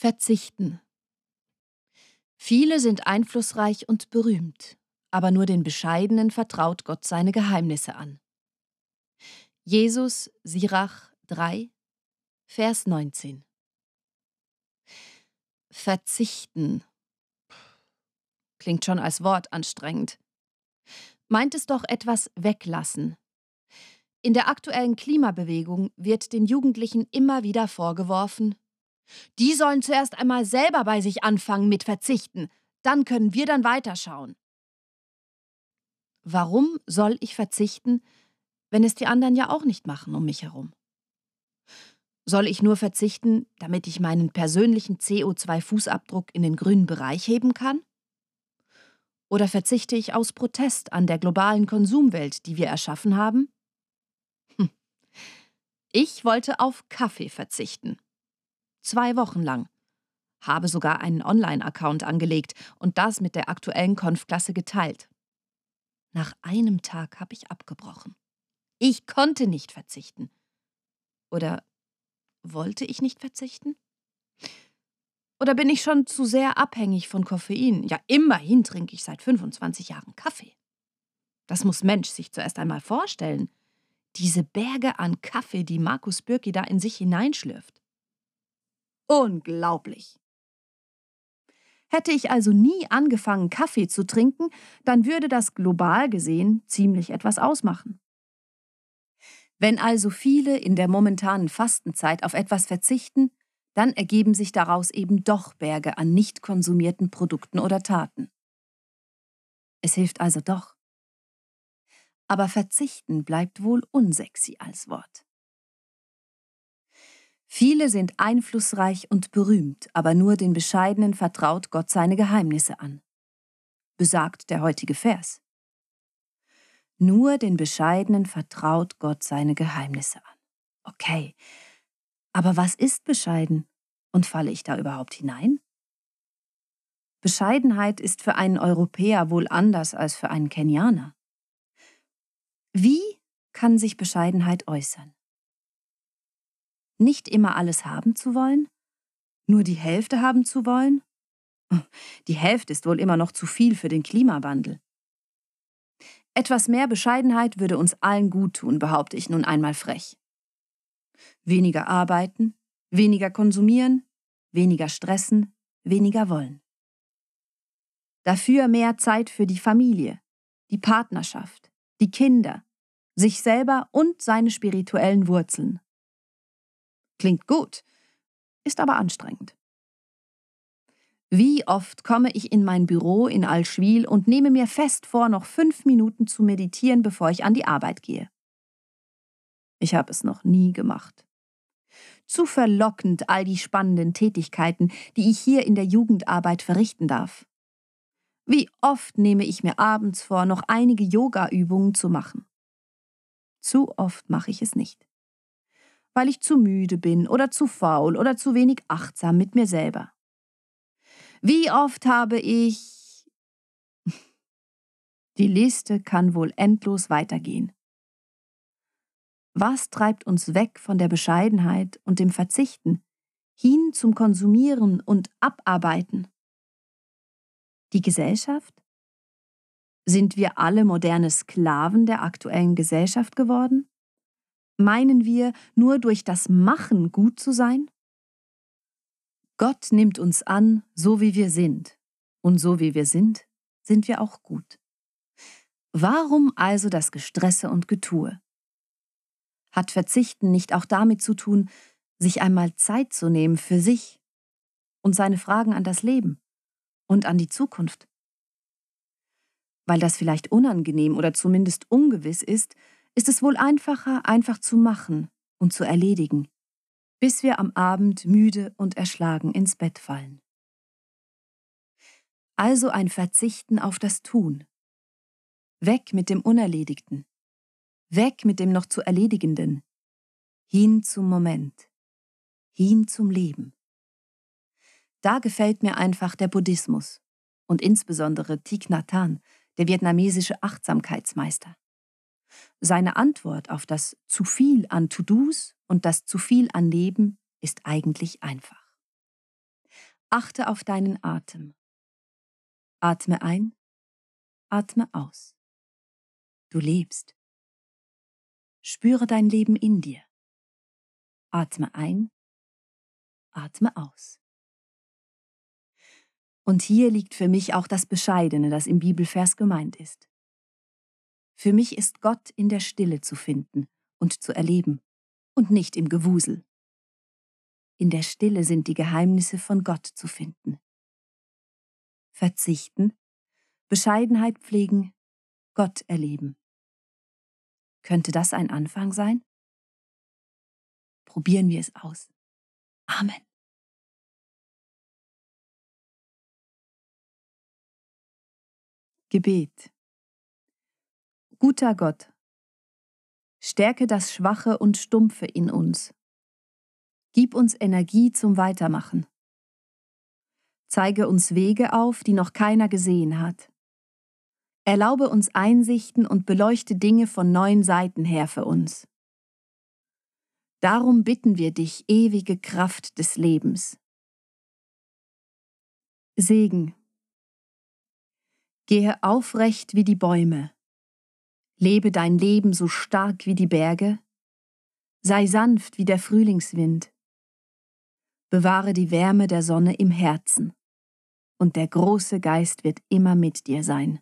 Verzichten. Viele sind einflussreich und berühmt, aber nur den Bescheidenen vertraut Gott seine Geheimnisse an. Jesus, Sirach 3, Vers 19. Verzichten. Klingt schon als Wort anstrengend. Meint es doch etwas weglassen. In der aktuellen Klimabewegung wird den Jugendlichen immer wieder vorgeworfen, die sollen zuerst einmal selber bei sich anfangen mit Verzichten, dann können wir dann weiterschauen. Warum soll ich verzichten, wenn es die anderen ja auch nicht machen um mich herum? Soll ich nur verzichten, damit ich meinen persönlichen CO2-Fußabdruck in den grünen Bereich heben kann? Oder verzichte ich aus Protest an der globalen Konsumwelt, die wir erschaffen haben? Hm. Ich wollte auf Kaffee verzichten. Zwei Wochen lang. Habe sogar einen Online-Account angelegt und das mit der aktuellen Konfklasse geteilt. Nach einem Tag habe ich abgebrochen. Ich konnte nicht verzichten. Oder wollte ich nicht verzichten? Oder bin ich schon zu sehr abhängig von Koffein? Ja, immerhin trinke ich seit 25 Jahren Kaffee. Das muss Mensch sich zuerst einmal vorstellen. Diese Berge an Kaffee, die Markus Bürki da in sich hineinschlürft. Unglaublich. Hätte ich also nie angefangen, Kaffee zu trinken, dann würde das global gesehen ziemlich etwas ausmachen. Wenn also viele in der momentanen Fastenzeit auf etwas verzichten, dann ergeben sich daraus eben doch Berge an nicht konsumierten Produkten oder Taten. Es hilft also doch. Aber verzichten bleibt wohl unsexy als Wort. Viele sind einflussreich und berühmt, aber nur den Bescheidenen vertraut Gott seine Geheimnisse an. Besagt der heutige Vers. Nur den Bescheidenen vertraut Gott seine Geheimnisse an. Okay, aber was ist bescheiden? Und falle ich da überhaupt hinein? Bescheidenheit ist für einen Europäer wohl anders als für einen Kenianer. Wie kann sich Bescheidenheit äußern? Nicht immer alles haben zu wollen? Nur die Hälfte haben zu wollen? Die Hälfte ist wohl immer noch zu viel für den Klimawandel. Etwas mehr Bescheidenheit würde uns allen gut tun, behaupte ich nun einmal frech. Weniger arbeiten, weniger konsumieren, weniger stressen, weniger wollen. Dafür mehr Zeit für die Familie, die Partnerschaft, die Kinder, sich selber und seine spirituellen Wurzeln. Klingt gut, ist aber anstrengend. Wie oft komme ich in mein Büro in Alschwil und nehme mir fest vor, noch fünf Minuten zu meditieren, bevor ich an die Arbeit gehe. Ich habe es noch nie gemacht. Zu verlockend all die spannenden Tätigkeiten, die ich hier in der Jugendarbeit verrichten darf. Wie oft nehme ich mir abends vor, noch einige Yoga-Übungen zu machen. Zu oft mache ich es nicht weil ich zu müde bin oder zu faul oder zu wenig achtsam mit mir selber. Wie oft habe ich... Die Liste kann wohl endlos weitergehen. Was treibt uns weg von der Bescheidenheit und dem Verzichten, hin zum Konsumieren und Abarbeiten? Die Gesellschaft? Sind wir alle moderne Sklaven der aktuellen Gesellschaft geworden? Meinen wir, nur durch das Machen gut zu sein? Gott nimmt uns an, so wie wir sind, und so wie wir sind, sind wir auch gut. Warum also das Gestresse und Getue? Hat Verzichten nicht auch damit zu tun, sich einmal Zeit zu nehmen für sich und seine Fragen an das Leben und an die Zukunft? Weil das vielleicht unangenehm oder zumindest ungewiss ist, ist es wohl einfacher, einfach zu machen und zu erledigen, bis wir am Abend müde und erschlagen ins Bett fallen. Also ein Verzichten auf das Tun. Weg mit dem Unerledigten. Weg mit dem noch zu Erledigenden. Hin zum Moment. Hin zum Leben. Da gefällt mir einfach der Buddhismus und insbesondere Thich Nhat Hanh, der vietnamesische Achtsamkeitsmeister. Seine Antwort auf das zu viel an To-Dos und das zu viel an Leben ist eigentlich einfach. Achte auf deinen Atem. Atme ein, atme aus. Du lebst. Spüre dein Leben in dir. Atme ein, atme aus. Und hier liegt für mich auch das Bescheidene, das im Bibelvers gemeint ist. Für mich ist Gott in der Stille zu finden und zu erleben und nicht im Gewusel. In der Stille sind die Geheimnisse von Gott zu finden. Verzichten, Bescheidenheit pflegen, Gott erleben. Könnte das ein Anfang sein? Probieren wir es aus. Amen. Gebet Guter Gott, stärke das Schwache und Stumpfe in uns. Gib uns Energie zum Weitermachen. Zeige uns Wege auf, die noch keiner gesehen hat. Erlaube uns Einsichten und beleuchte Dinge von neuen Seiten her für uns. Darum bitten wir dich, ewige Kraft des Lebens. Segen. Gehe aufrecht wie die Bäume. Lebe dein Leben so stark wie die Berge. Sei sanft wie der Frühlingswind. Bewahre die Wärme der Sonne im Herzen, und der große Geist wird immer mit dir sein.